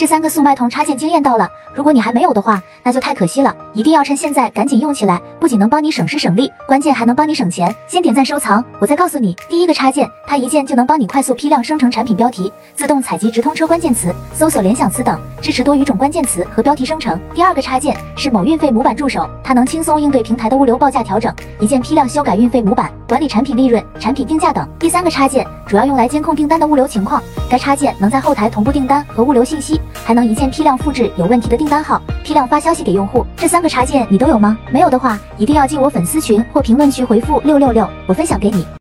这三个速卖通插件惊艳到了，如果你还没有的话，那就太可惜了，一定要趁现在赶紧用起来，不仅能帮你省时省力，关键还能帮你省钱。先点赞收藏，我再告诉你，第一个插件，它一键就能帮你快速批量生成产品标题，自动采集直通车关键词、搜索联想词等，支持多语种关键词和标题生成。第二个插件是某运费模板助手，它能轻松应对平台的物流报价调整，一键批量修改运费模板，管理产品利润、产品定价等。第三个插件主要用来监控订单的物流情况，该插件能在后台同步订单和物流信息，还能一键批量复制有问题的订单号，批量发消息给用户。这三个插件你都有吗？没有的话，一定要进我粉丝群或评论区回复六六六，我分享给你。